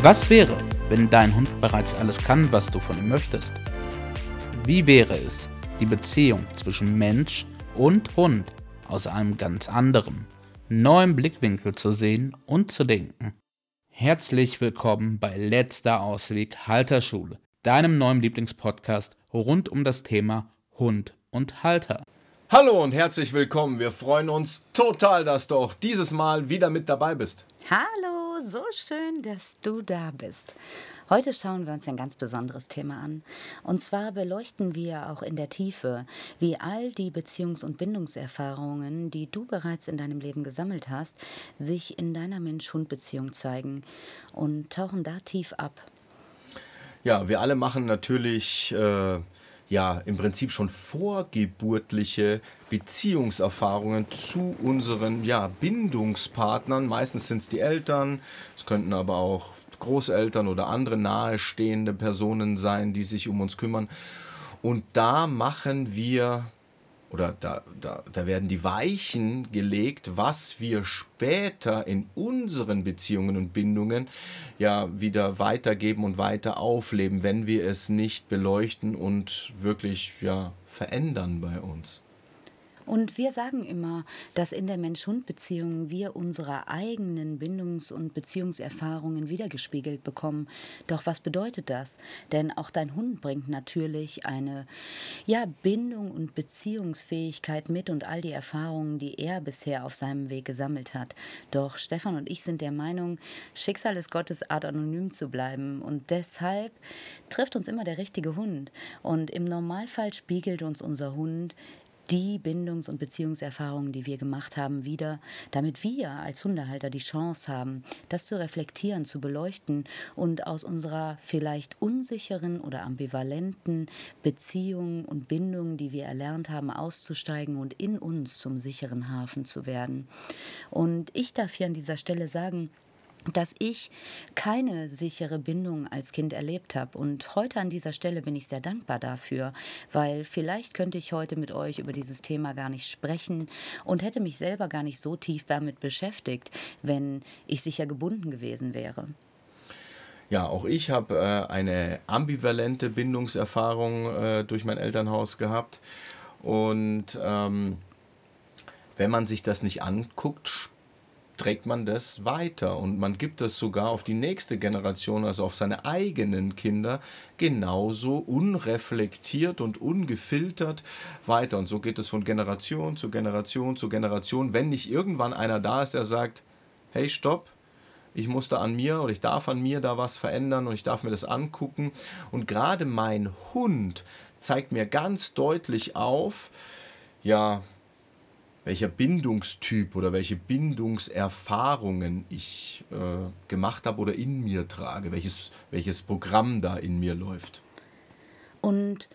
Was wäre, wenn dein Hund bereits alles kann, was du von ihm möchtest? Wie wäre es, die Beziehung zwischen Mensch und Hund aus einem ganz anderen, neuen Blickwinkel zu sehen und zu denken? Herzlich willkommen bei Letzter Ausweg Halterschule, deinem neuen Lieblingspodcast rund um das Thema Hund und Halter. Hallo und herzlich willkommen. Wir freuen uns total, dass du auch dieses Mal wieder mit dabei bist. Hallo so schön, dass du da bist. Heute schauen wir uns ein ganz besonderes Thema an. Und zwar beleuchten wir auch in der Tiefe, wie all die Beziehungs- und Bindungserfahrungen, die du bereits in deinem Leben gesammelt hast, sich in deiner Mensch-Hund-Beziehung zeigen und tauchen da tief ab. Ja, wir alle machen natürlich äh, ja im Prinzip schon vorgeburtliche Beziehungserfahrungen zu unseren ja, Bindungspartnern. Meistens sind es die Eltern, es könnten aber auch Großeltern oder andere nahestehende Personen sein, die sich um uns kümmern. Und da machen wir oder da, da, da werden die Weichen gelegt, was wir später in unseren Beziehungen und Bindungen ja wieder weitergeben und weiter aufleben, wenn wir es nicht beleuchten und wirklich ja verändern bei uns. Und wir sagen immer, dass in der Mensch-Hund-Beziehung wir unsere eigenen Bindungs- und Beziehungserfahrungen wiedergespiegelt bekommen. Doch was bedeutet das? Denn auch dein Hund bringt natürlich eine ja, Bindung und Beziehungsfähigkeit mit und all die Erfahrungen, die er bisher auf seinem Weg gesammelt hat. Doch Stefan und ich sind der Meinung, Schicksal ist Gottes Art, anonym zu bleiben. Und deshalb trifft uns immer der richtige Hund. Und im Normalfall spiegelt uns unser Hund die Bindungs- und Beziehungserfahrungen, die wir gemacht haben, wieder, damit wir als Hundehalter die Chance haben, das zu reflektieren, zu beleuchten und aus unserer vielleicht unsicheren oder ambivalenten Beziehung und Bindung, die wir erlernt haben, auszusteigen und in uns zum sicheren Hafen zu werden. Und ich darf hier an dieser Stelle sagen, dass ich keine sichere Bindung als Kind erlebt habe. Und heute an dieser Stelle bin ich sehr dankbar dafür, weil vielleicht könnte ich heute mit euch über dieses Thema gar nicht sprechen und hätte mich selber gar nicht so tief damit beschäftigt, wenn ich sicher gebunden gewesen wäre. Ja, auch ich habe äh, eine ambivalente Bindungserfahrung äh, durch mein Elternhaus gehabt. Und ähm, wenn man sich das nicht anguckt, trägt man das weiter und man gibt es sogar auf die nächste Generation, also auf seine eigenen Kinder, genauso unreflektiert und ungefiltert weiter. Und so geht es von Generation zu Generation zu Generation, wenn nicht irgendwann einer da ist, der sagt, hey, stopp, ich muss da an mir oder ich darf an mir da was verändern und ich darf mir das angucken. Und gerade mein Hund zeigt mir ganz deutlich auf, ja, welcher Bindungstyp oder welche Bindungserfahrungen ich äh, gemacht habe oder in mir trage, welches, welches Programm da in mir läuft. Und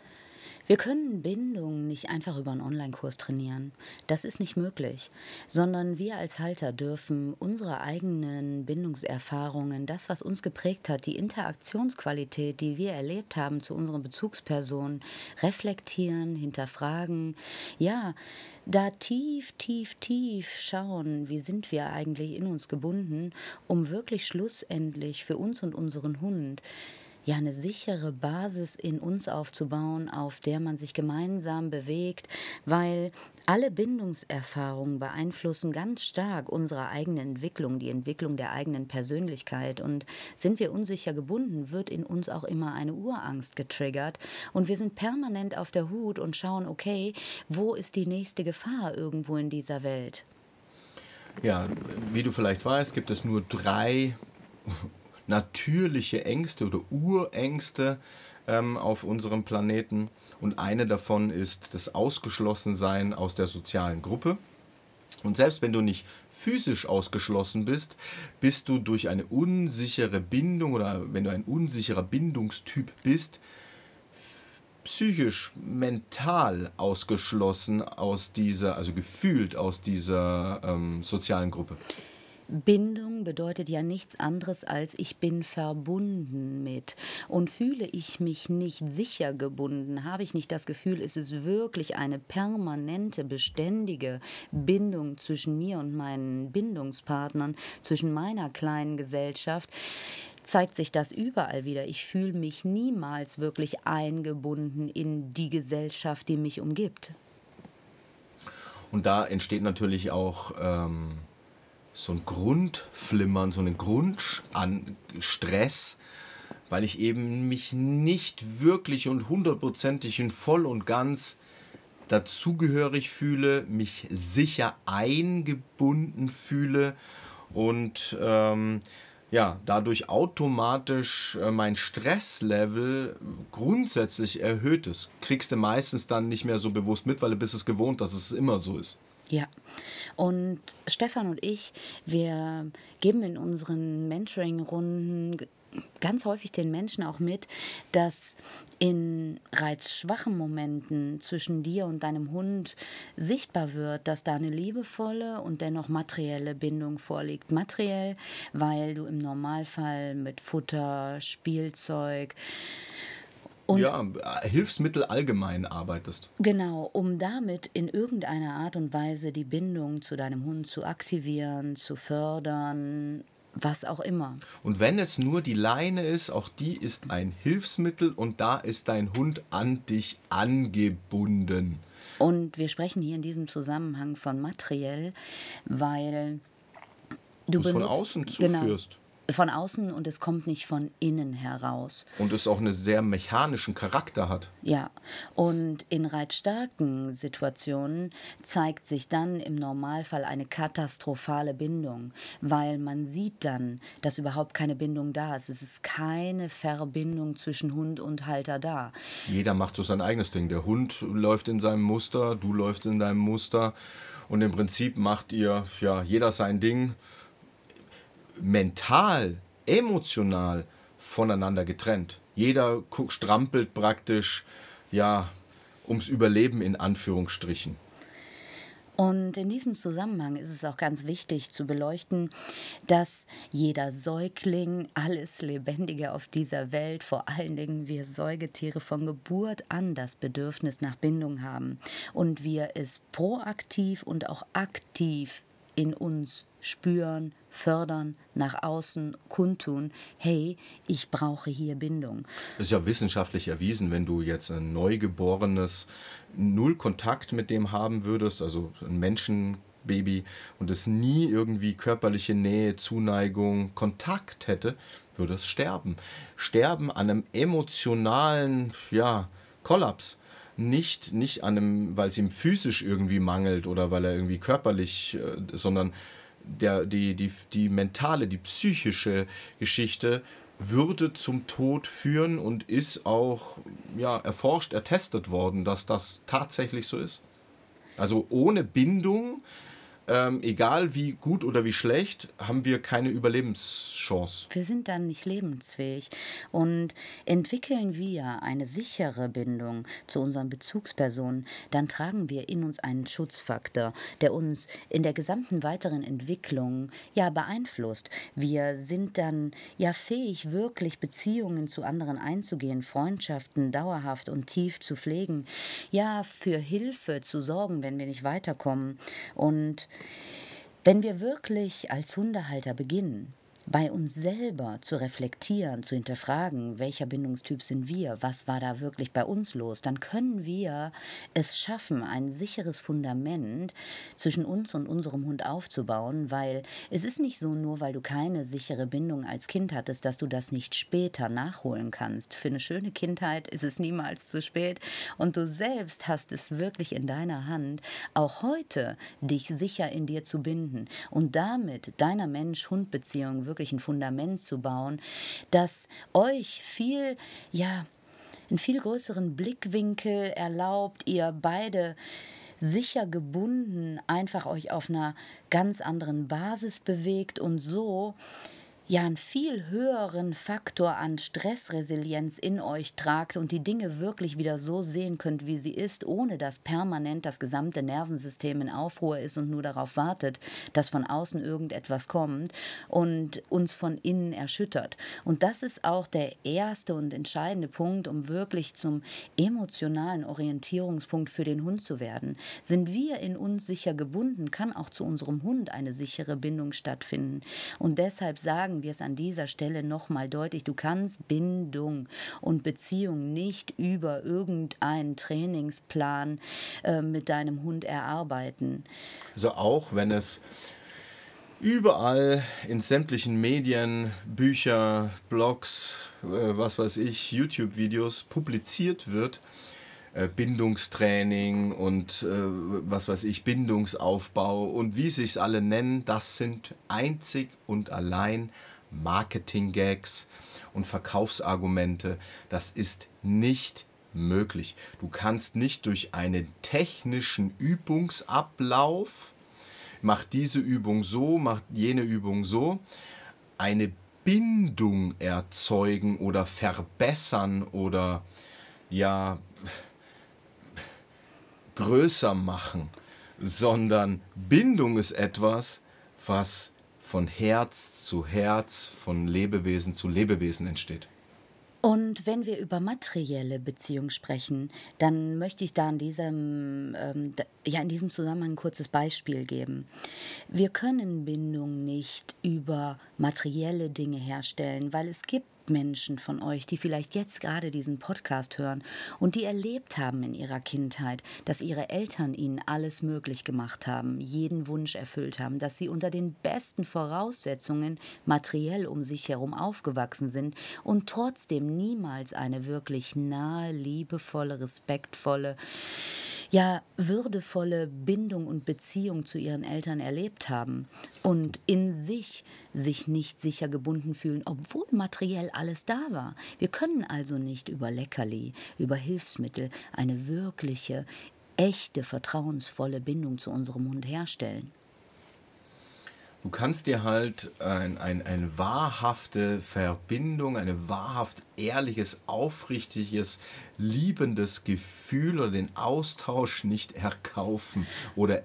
wir können Bindung nicht einfach über einen Online-Kurs trainieren. Das ist nicht möglich, sondern wir als Halter dürfen unsere eigenen Bindungserfahrungen, das, was uns geprägt hat, die Interaktionsqualität, die wir erlebt haben zu unseren Bezugspersonen, reflektieren, hinterfragen. Ja, da tief, tief, tief schauen, wie sind wir eigentlich in uns gebunden, um wirklich schlussendlich für uns und unseren Hund ja eine sichere Basis in uns aufzubauen, auf der man sich gemeinsam bewegt, weil alle Bindungserfahrungen beeinflussen ganz stark unsere eigene Entwicklung, die Entwicklung der eigenen Persönlichkeit. Und sind wir unsicher gebunden, wird in uns auch immer eine Urangst getriggert. Und wir sind permanent auf der Hut und schauen, okay, wo ist die nächste Gefahr irgendwo in dieser Welt? Ja, wie du vielleicht weißt, gibt es nur drei natürliche Ängste oder Urängste ähm, auf unserem Planeten. Und eine davon ist das Ausgeschlossensein aus der sozialen Gruppe. Und selbst wenn du nicht physisch ausgeschlossen bist, bist du durch eine unsichere Bindung oder wenn du ein unsicherer Bindungstyp bist, psychisch, mental ausgeschlossen aus dieser, also gefühlt aus dieser ähm, sozialen Gruppe. Bindung bedeutet ja nichts anderes als ich bin verbunden mit. Und fühle ich mich nicht sicher gebunden, habe ich nicht das Gefühl, es ist wirklich eine permanente, beständige Bindung zwischen mir und meinen Bindungspartnern, zwischen meiner kleinen Gesellschaft, zeigt sich das überall wieder. Ich fühle mich niemals wirklich eingebunden in die Gesellschaft, die mich umgibt. Und da entsteht natürlich auch ähm, so ein Grundflimmern, so ein Grundstress, weil ich eben mich nicht wirklich und hundertprozentig und voll und ganz dazugehörig fühle, mich sicher eingebunden fühle und ähm, ja, dadurch automatisch äh, mein Stresslevel grundsätzlich erhöht ist. Kriegst du meistens dann nicht mehr so bewusst mit, weil du bist es gewohnt, dass es immer so ist. Ja, und Stefan und ich, wir geben in unseren Mentoring-Runden ganz häufig den Menschen auch mit, dass in reizschwachen Momenten zwischen dir und deinem Hund sichtbar wird, dass da eine liebevolle und dennoch materielle Bindung vorliegt. Materiell, weil du im Normalfall mit Futter, Spielzeug, und ja, Hilfsmittel allgemein arbeitest. Genau, um damit in irgendeiner Art und Weise die Bindung zu deinem Hund zu aktivieren, zu fördern was auch immer. Und wenn es nur die Leine ist, auch die ist ein Hilfsmittel und da ist dein Hund an dich angebunden. Und wir sprechen hier in diesem Zusammenhang von materiell, weil du, du es von außen genau. zuführst. Genau, von außen und es kommt nicht von innen heraus. Und es auch einen sehr mechanischen Charakter hat. Ja, und in reizstarken Situationen zeigt sich dann im Normalfall eine katastrophale Bindung, weil man sieht dann, dass überhaupt keine Bindung da ist. Es ist keine Verbindung zwischen Hund und Halter da. Jeder macht so sein eigenes Ding. Der Hund läuft in seinem Muster, du läufst in deinem Muster und im Prinzip macht ihr ja jeder sein Ding mental, emotional voneinander getrennt. Jeder strampelt praktisch ja ums Überleben in Anführungsstrichen. Und in diesem Zusammenhang ist es auch ganz wichtig zu beleuchten, dass jeder Säugling, alles Lebendige auf dieser Welt, vor allen Dingen wir Säugetiere von Geburt an das Bedürfnis nach Bindung haben und wir es proaktiv und auch aktiv in uns spüren, fördern, nach außen kundtun, hey, ich brauche hier Bindung. Das ist ja wissenschaftlich erwiesen, wenn du jetzt ein Neugeborenes null Kontakt mit dem haben würdest, also ein Menschenbaby und es nie irgendwie körperliche Nähe, Zuneigung, Kontakt hätte, würde es sterben. Sterben an einem emotionalen, ja, Kollaps nicht, nicht an einem, weil es ihm physisch irgendwie mangelt oder weil er irgendwie körperlich, äh, sondern der, die, die, die mentale, die psychische Geschichte würde zum Tod führen und ist auch ja, erforscht, ertestet worden, dass das tatsächlich so ist. Also ohne Bindung ähm, egal wie gut oder wie schlecht, haben wir keine Überlebenschance. Wir sind dann nicht lebensfähig. Und entwickeln wir eine sichere Bindung zu unseren Bezugspersonen, dann tragen wir in uns einen Schutzfaktor, der uns in der gesamten weiteren Entwicklung ja beeinflusst. Wir sind dann ja fähig, wirklich Beziehungen zu anderen einzugehen, Freundschaften dauerhaft und tief zu pflegen, ja für Hilfe zu sorgen, wenn wir nicht weiterkommen. Und wenn wir wirklich als Hundehalter beginnen, bei uns selber zu reflektieren, zu hinterfragen, welcher Bindungstyp sind wir, was war da wirklich bei uns los, dann können wir es schaffen, ein sicheres Fundament zwischen uns und unserem Hund aufzubauen, weil es ist nicht so, nur weil du keine sichere Bindung als Kind hattest, dass du das nicht später nachholen kannst. Für eine schöne Kindheit ist es niemals zu spät und du selbst hast es wirklich in deiner Hand, auch heute dich sicher in dir zu binden und damit deiner Mensch-Hund-Beziehung wirklich wirklich ein Fundament zu bauen, das euch viel, ja, einen viel größeren Blickwinkel erlaubt, ihr beide sicher gebunden einfach euch auf einer ganz anderen Basis bewegt und so ja einen viel höheren Faktor an Stressresilienz in euch tragt und die Dinge wirklich wieder so sehen könnt, wie sie ist, ohne dass permanent das gesamte Nervensystem in Aufruhr ist und nur darauf wartet, dass von außen irgendetwas kommt und uns von innen erschüttert. Und das ist auch der erste und entscheidende Punkt, um wirklich zum emotionalen Orientierungspunkt für den Hund zu werden. Sind wir in uns sicher gebunden, kann auch zu unserem Hund eine sichere Bindung stattfinden. Und deshalb sagen wir es an dieser Stelle nochmal deutlich. Du kannst Bindung und Beziehung nicht über irgendeinen Trainingsplan äh, mit deinem Hund erarbeiten. Also auch wenn es überall in sämtlichen Medien, Bücher, Blogs, äh, was weiß ich, YouTube-Videos publiziert wird, äh, Bindungstraining und äh, was weiß ich, Bindungsaufbau und wie sie es alle nennen, das sind einzig und allein Marketing-Gags und Verkaufsargumente. Das ist nicht möglich. Du kannst nicht durch einen technischen Übungsablauf, mach diese Übung so, mach jene Übung so, eine Bindung erzeugen oder verbessern oder ja größer machen, sondern Bindung ist etwas, was von Herz zu Herz, von Lebewesen zu Lebewesen entsteht. Und wenn wir über materielle Beziehung sprechen, dann möchte ich da in diesem, ähm, ja, in diesem Zusammenhang ein kurzes Beispiel geben. Wir können Bindung nicht über materielle Dinge herstellen, weil es gibt Menschen von euch, die vielleicht jetzt gerade diesen Podcast hören und die erlebt haben in ihrer Kindheit, dass ihre Eltern ihnen alles möglich gemacht haben, jeden Wunsch erfüllt haben, dass sie unter den besten Voraussetzungen materiell um sich herum aufgewachsen sind und trotzdem niemals eine wirklich nahe, liebevolle, respektvolle, ja würdevolle Bindung und Beziehung zu ihren Eltern erlebt haben und in sich sich nicht sicher gebunden fühlen, obwohl materiell alles da war. Wir können also nicht über Leckerli, über Hilfsmittel eine wirkliche, echte, vertrauensvolle Bindung zu unserem Hund herstellen. Du kannst dir halt ein, ein, eine wahrhafte Verbindung, ein wahrhaft ehrliches, aufrichtiges, liebendes Gefühl oder den Austausch nicht erkaufen oder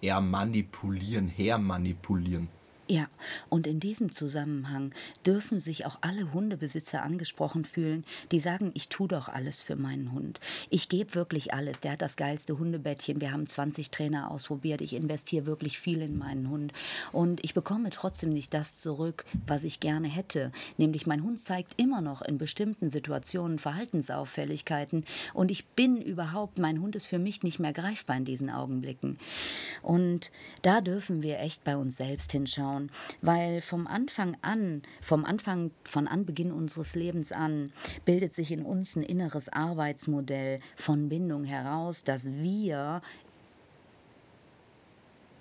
eher manipulieren, hermanipulieren. Ja, und in diesem Zusammenhang dürfen sich auch alle Hundebesitzer angesprochen fühlen, die sagen, ich tue doch alles für meinen Hund. Ich gebe wirklich alles. Der hat das geilste Hundebettchen. Wir haben 20 Trainer ausprobiert. Ich investiere wirklich viel in meinen Hund. Und ich bekomme trotzdem nicht das zurück, was ich gerne hätte. Nämlich mein Hund zeigt immer noch in bestimmten Situationen Verhaltensauffälligkeiten. Und ich bin überhaupt, mein Hund ist für mich nicht mehr greifbar in diesen Augenblicken. Und da dürfen wir echt bei uns selbst hinschauen anschauen, weil vom Anfang an, vom Anfang von Anbeginn unseres Lebens an, bildet sich in uns ein inneres Arbeitsmodell von Bindung heraus, das wir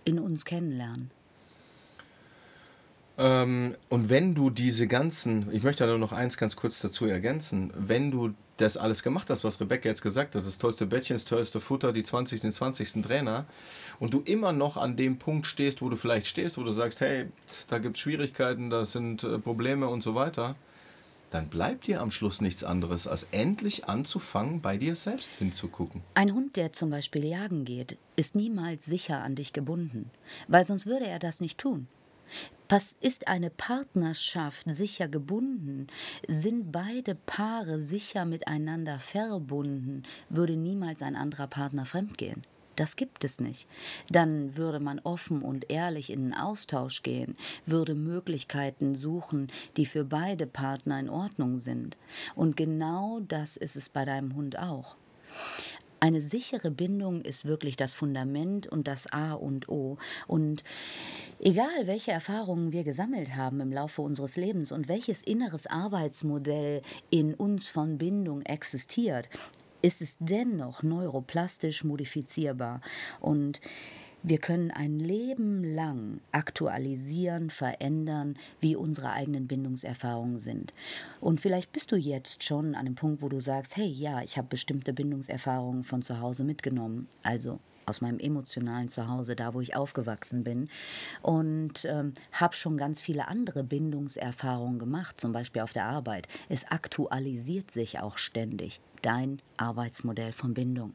in uns kennenlernen. Ähm, und wenn du diese ganzen, ich möchte da noch eins ganz kurz dazu ergänzen, wenn du das alles gemacht hast, was Rebecca jetzt gesagt hat, das tollste Bettchen, das tollste Futter, die 20. den 20. Trainer, und du immer noch an dem Punkt stehst, wo du vielleicht stehst, wo du sagst, hey, da gibt es Schwierigkeiten, da sind äh, Probleme und so weiter, dann bleibt dir am Schluss nichts anderes, als endlich anzufangen, bei dir selbst hinzugucken. Ein Hund, der zum Beispiel jagen geht, ist niemals sicher an dich gebunden, weil sonst würde er das nicht tun. Was ist eine Partnerschaft sicher gebunden? Sind beide Paare sicher miteinander verbunden? Würde niemals ein anderer Partner fremdgehen? Das gibt es nicht. Dann würde man offen und ehrlich in den Austausch gehen, würde Möglichkeiten suchen, die für beide Partner in Ordnung sind. Und genau das ist es bei deinem Hund auch. Eine sichere Bindung ist wirklich das Fundament und das A und O. Und egal, welche Erfahrungen wir gesammelt haben im Laufe unseres Lebens und welches inneres Arbeitsmodell in uns von Bindung existiert, ist es dennoch neuroplastisch modifizierbar. Und wir können ein Leben lang aktualisieren, verändern, wie unsere eigenen Bindungserfahrungen sind. Und vielleicht bist du jetzt schon an dem Punkt, wo du sagst, hey, ja, ich habe bestimmte Bindungserfahrungen von zu Hause mitgenommen. Also aus meinem emotionalen Zuhause, da wo ich aufgewachsen bin. Und ähm, habe schon ganz viele andere Bindungserfahrungen gemacht, zum Beispiel auf der Arbeit. Es aktualisiert sich auch ständig, dein Arbeitsmodell von Bindung.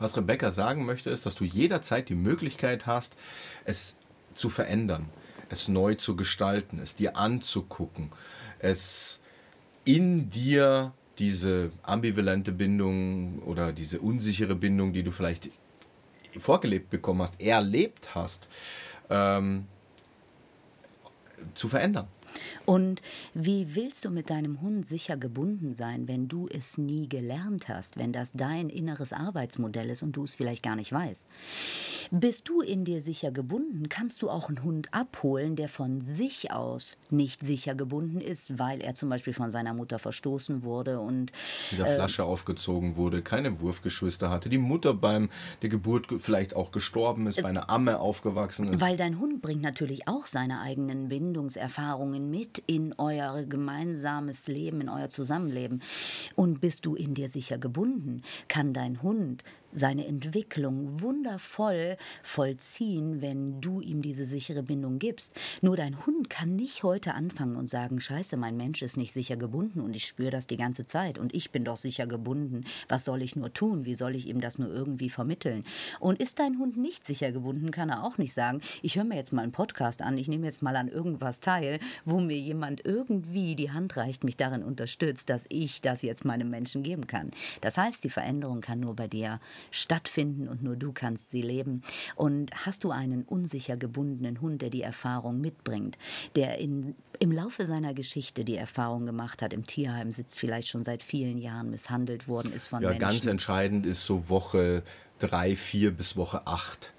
Was Rebecca sagen möchte, ist, dass du jederzeit die Möglichkeit hast, es zu verändern, es neu zu gestalten, es dir anzugucken, es in dir diese ambivalente Bindung oder diese unsichere Bindung, die du vielleicht vorgelebt bekommen hast, erlebt hast, ähm, zu verändern. Und wie willst du mit deinem Hund sicher gebunden sein, wenn du es nie gelernt hast, wenn das dein inneres Arbeitsmodell ist und du es vielleicht gar nicht weißt? Bist du in dir sicher gebunden, kannst du auch einen Hund abholen, der von sich aus nicht sicher gebunden ist, weil er zum Beispiel von seiner Mutter verstoßen wurde und mit der äh, Flasche aufgezogen wurde, keine Wurfgeschwister hatte, die Mutter beim der Geburt vielleicht auch gestorben ist, bei einer Amme aufgewachsen ist. Weil dein Hund bringt natürlich auch seine eigenen Bindungserfahrungen mit in euer gemeinsames Leben, in euer Zusammenleben. Und bist du in dir sicher gebunden, kann dein Hund seine Entwicklung wundervoll vollziehen, wenn du ihm diese sichere Bindung gibst. Nur dein Hund kann nicht heute anfangen und sagen, scheiße, mein Mensch ist nicht sicher gebunden und ich spüre das die ganze Zeit und ich bin doch sicher gebunden. Was soll ich nur tun? Wie soll ich ihm das nur irgendwie vermitteln? Und ist dein Hund nicht sicher gebunden, kann er auch nicht sagen, ich höre mir jetzt mal einen Podcast an, ich nehme jetzt mal an irgendwas teil, wo mir jemand irgendwie die Hand reicht, mich darin unterstützt, dass ich das jetzt meinem Menschen geben kann. Das heißt, die Veränderung kann nur bei dir stattfinden und nur du kannst sie leben. Und hast du einen unsicher gebundenen Hund, der die Erfahrung mitbringt, der in, im Laufe seiner Geschichte die Erfahrung gemacht hat, im Tierheim sitzt, vielleicht schon seit vielen Jahren misshandelt worden ist von ja, Menschen? Ja, ganz entscheidend ist so Woche drei, vier bis Woche acht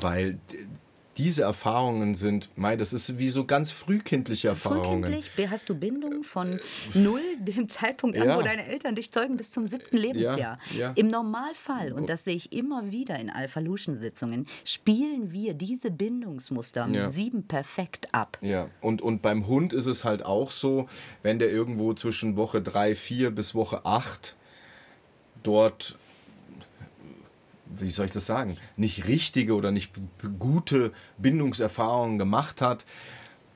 weil diese Erfahrungen sind, Mai, das ist wie so ganz frühkindliche Erfahrungen. Frühkindlich hast du Bindung von null, dem Zeitpunkt an, ja. wo deine Eltern dich zeugen, bis zum siebten Lebensjahr. Ja, ja. Im Normalfall, und das sehe ich immer wieder in Alpha-Lution-Sitzungen, spielen wir diese Bindungsmuster mit sieben perfekt ab. Ja, und, und beim Hund ist es halt auch so, wenn der irgendwo zwischen Woche drei, vier bis Woche acht dort wie soll ich das sagen, nicht richtige oder nicht gute Bindungserfahrungen gemacht hat,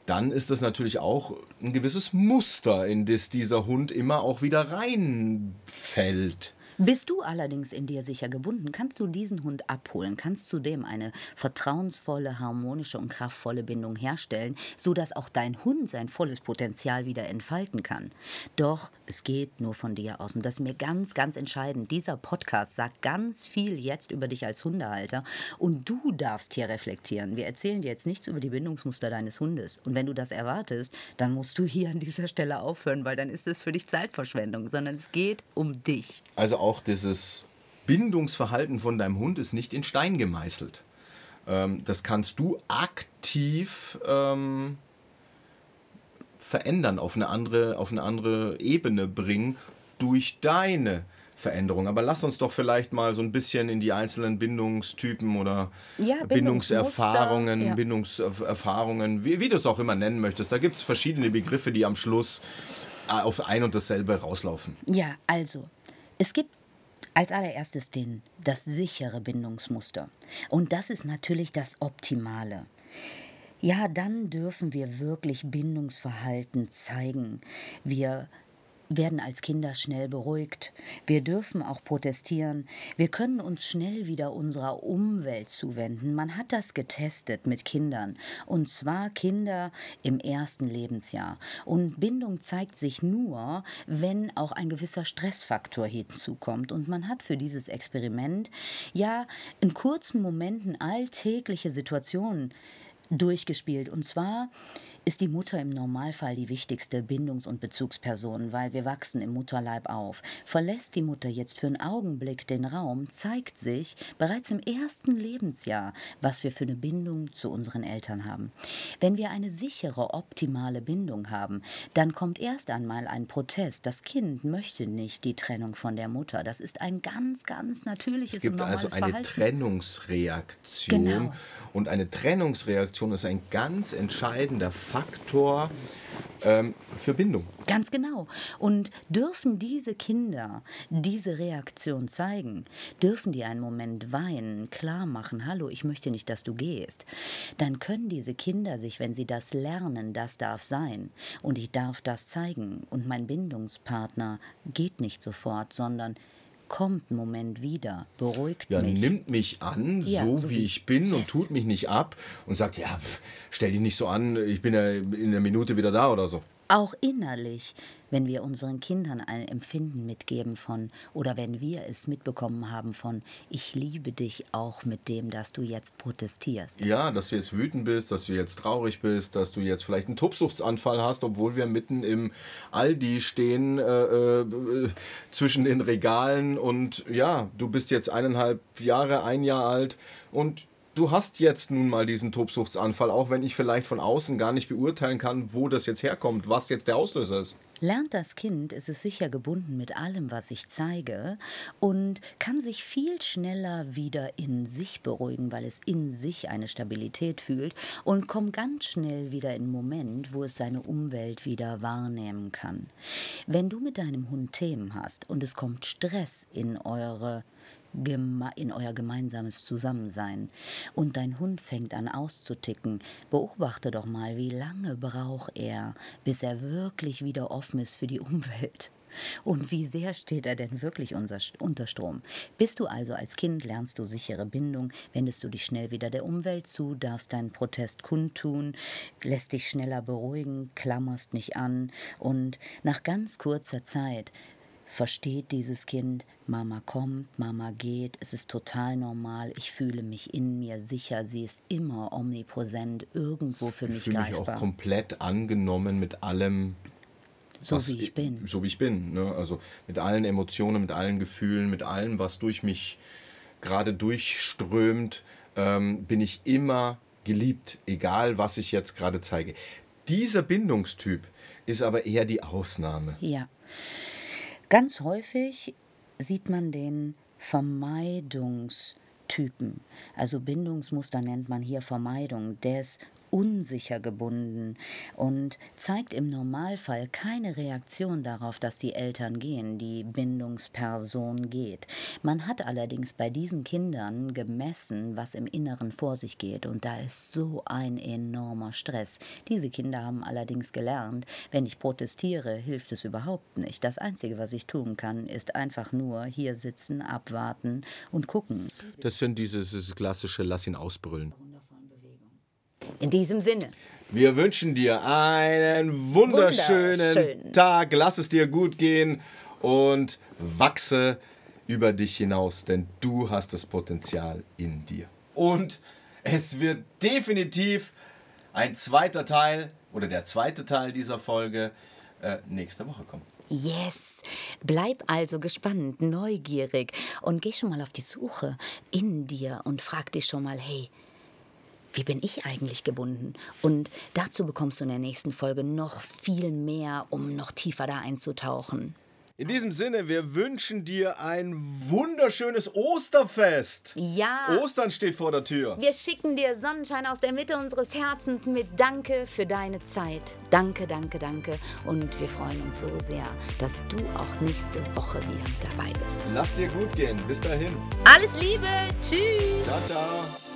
dann ist das natürlich auch ein gewisses Muster, in das dieser Hund immer auch wieder reinfällt. Bist du allerdings in dir sicher gebunden, kannst du diesen Hund abholen, kannst zudem eine vertrauensvolle, harmonische und kraftvolle Bindung herstellen, sodass auch dein Hund sein volles Potenzial wieder entfalten kann. Doch es geht nur von dir aus. Und das ist mir ganz, ganz entscheidend. Dieser Podcast sagt ganz viel jetzt über dich als Hundehalter und du darfst hier reflektieren. Wir erzählen dir jetzt nichts über die Bindungsmuster deines Hundes. Und wenn du das erwartest, dann musst du hier an dieser Stelle aufhören, weil dann ist es für dich Zeitverschwendung, sondern es geht um dich. Also auch dieses Bindungsverhalten von deinem Hund ist nicht in Stein gemeißelt. Ähm, das kannst du aktiv ähm, verändern, auf eine, andere, auf eine andere Ebene bringen durch deine Veränderung. Aber lass uns doch vielleicht mal so ein bisschen in die einzelnen Bindungstypen oder ja, Bindungserfahrungen, ja. Bindungserfahrungen, wie, wie du es auch immer nennen möchtest. Da gibt es verschiedene Begriffe, die am Schluss äh, auf ein und dasselbe rauslaufen. Ja, also, es gibt als allererstes den, das sichere Bindungsmuster. Und das ist natürlich das Optimale. Ja, dann dürfen wir wirklich Bindungsverhalten zeigen. Wir werden als Kinder schnell beruhigt. Wir dürfen auch protestieren. Wir können uns schnell wieder unserer Umwelt zuwenden. Man hat das getestet mit Kindern. Und zwar Kinder im ersten Lebensjahr. Und Bindung zeigt sich nur, wenn auch ein gewisser Stressfaktor hinzukommt. Und man hat für dieses Experiment ja in kurzen Momenten alltägliche Situationen durchgespielt. Und zwar ist die Mutter im Normalfall die wichtigste Bindungs- und Bezugsperson, weil wir wachsen im Mutterleib auf. Verlässt die Mutter jetzt für einen Augenblick den Raum, zeigt sich bereits im ersten Lebensjahr, was wir für eine Bindung zu unseren Eltern haben. Wenn wir eine sichere, optimale Bindung haben, dann kommt erst einmal ein Protest. Das Kind möchte nicht die Trennung von der Mutter. Das ist ein ganz, ganz natürliches Es gibt also eine Verhalten. Trennungsreaktion. Genau. Und eine Trennungsreaktion ist ein ganz entscheidender Faktor Faktor ähm, für Bindung. Ganz genau. Und dürfen diese Kinder diese Reaktion zeigen, dürfen die einen Moment weinen, klar machen, hallo, ich möchte nicht, dass du gehst, dann können diese Kinder sich, wenn sie das lernen, das darf sein und ich darf das zeigen und mein Bindungspartner geht nicht sofort, sondern kommt Moment wieder, beruhigt ja, mich. nimmt mich an, ja, so, so, wie ich bin yes. und tut mich nicht ab und sagt, ja, stell dich nicht so an, ich bin ja in einer Minute wieder da oder so. Auch innerlich wenn wir unseren Kindern ein Empfinden mitgeben von, oder wenn wir es mitbekommen haben von, ich liebe dich auch mit dem, dass du jetzt protestierst. Ja, dass du jetzt wütend bist, dass du jetzt traurig bist, dass du jetzt vielleicht einen Tobsuchtsanfall hast, obwohl wir mitten im Aldi stehen, äh, äh, zwischen den Regalen und ja, du bist jetzt eineinhalb Jahre, ein Jahr alt und du hast jetzt nun mal diesen Tobsuchtsanfall, auch wenn ich vielleicht von außen gar nicht beurteilen kann, wo das jetzt herkommt, was jetzt der Auslöser ist. Lernt das Kind, ist es sicher gebunden mit allem, was ich zeige und kann sich viel schneller wieder in sich beruhigen, weil es in sich eine Stabilität fühlt und kommt ganz schnell wieder in einen Moment, wo es seine Umwelt wieder wahrnehmen kann. Wenn du mit deinem Hund Themen hast und es kommt Stress in eure in euer gemeinsames Zusammensein und dein Hund fängt an auszuticken, beobachte doch mal, wie lange braucht er, bis er wirklich wieder offen ist für die Umwelt. Und wie sehr steht er denn wirklich unter Strom? Bist du also als Kind, lernst du sichere Bindung, wendest du dich schnell wieder der Umwelt zu, darfst deinen Protest kundtun, lässt dich schneller beruhigen, klammerst nicht an und nach ganz kurzer Zeit versteht dieses Kind, Mama kommt, Mama geht, es ist total normal, ich fühle mich in mir sicher, sie ist immer omnipräsent, irgendwo für mich ich fühle greifbar. mich auch komplett angenommen mit allem, so wie ich bin. So wie ich bin. Ne? Also mit allen Emotionen, mit allen Gefühlen, mit allem, was durch mich gerade durchströmt, ähm, bin ich immer geliebt, egal was ich jetzt gerade zeige. Dieser Bindungstyp ist aber eher die Ausnahme. Ja. Ganz häufig sieht man den Vermeidungstypen. Also Bindungsmuster nennt man hier Vermeidung des unsicher gebunden und zeigt im Normalfall keine Reaktion darauf, dass die Eltern gehen, die Bindungsperson geht. Man hat allerdings bei diesen Kindern gemessen, was im Inneren vor sich geht und da ist so ein enormer Stress. Diese Kinder haben allerdings gelernt, wenn ich protestiere, hilft es überhaupt nicht. Das Einzige, was ich tun kann, ist einfach nur hier sitzen, abwarten und gucken. Das sind dieses klassische Lass ihn ausbrüllen. In diesem Sinne. Wir wünschen dir einen wunderschönen Wunderschön. Tag. Lass es dir gut gehen und wachse über dich hinaus, denn du hast das Potenzial in dir. Und es wird definitiv ein zweiter Teil oder der zweite Teil dieser Folge äh, nächste Woche kommen. Yes! Bleib also gespannt, neugierig und geh schon mal auf die Suche in dir und frag dich schon mal, hey, wie bin ich eigentlich gebunden? Und dazu bekommst du in der nächsten Folge noch viel mehr, um noch tiefer da einzutauchen. In diesem Sinne, wir wünschen dir ein wunderschönes Osterfest. Ja. Ostern steht vor der Tür. Wir schicken dir Sonnenschein aus der Mitte unseres Herzens mit Danke für deine Zeit. Danke, danke, danke. Und wir freuen uns so sehr, dass du auch nächste Woche wieder dabei bist. Lass dir gut gehen. Bis dahin. Alles Liebe. Tschüss. Ciao, ciao.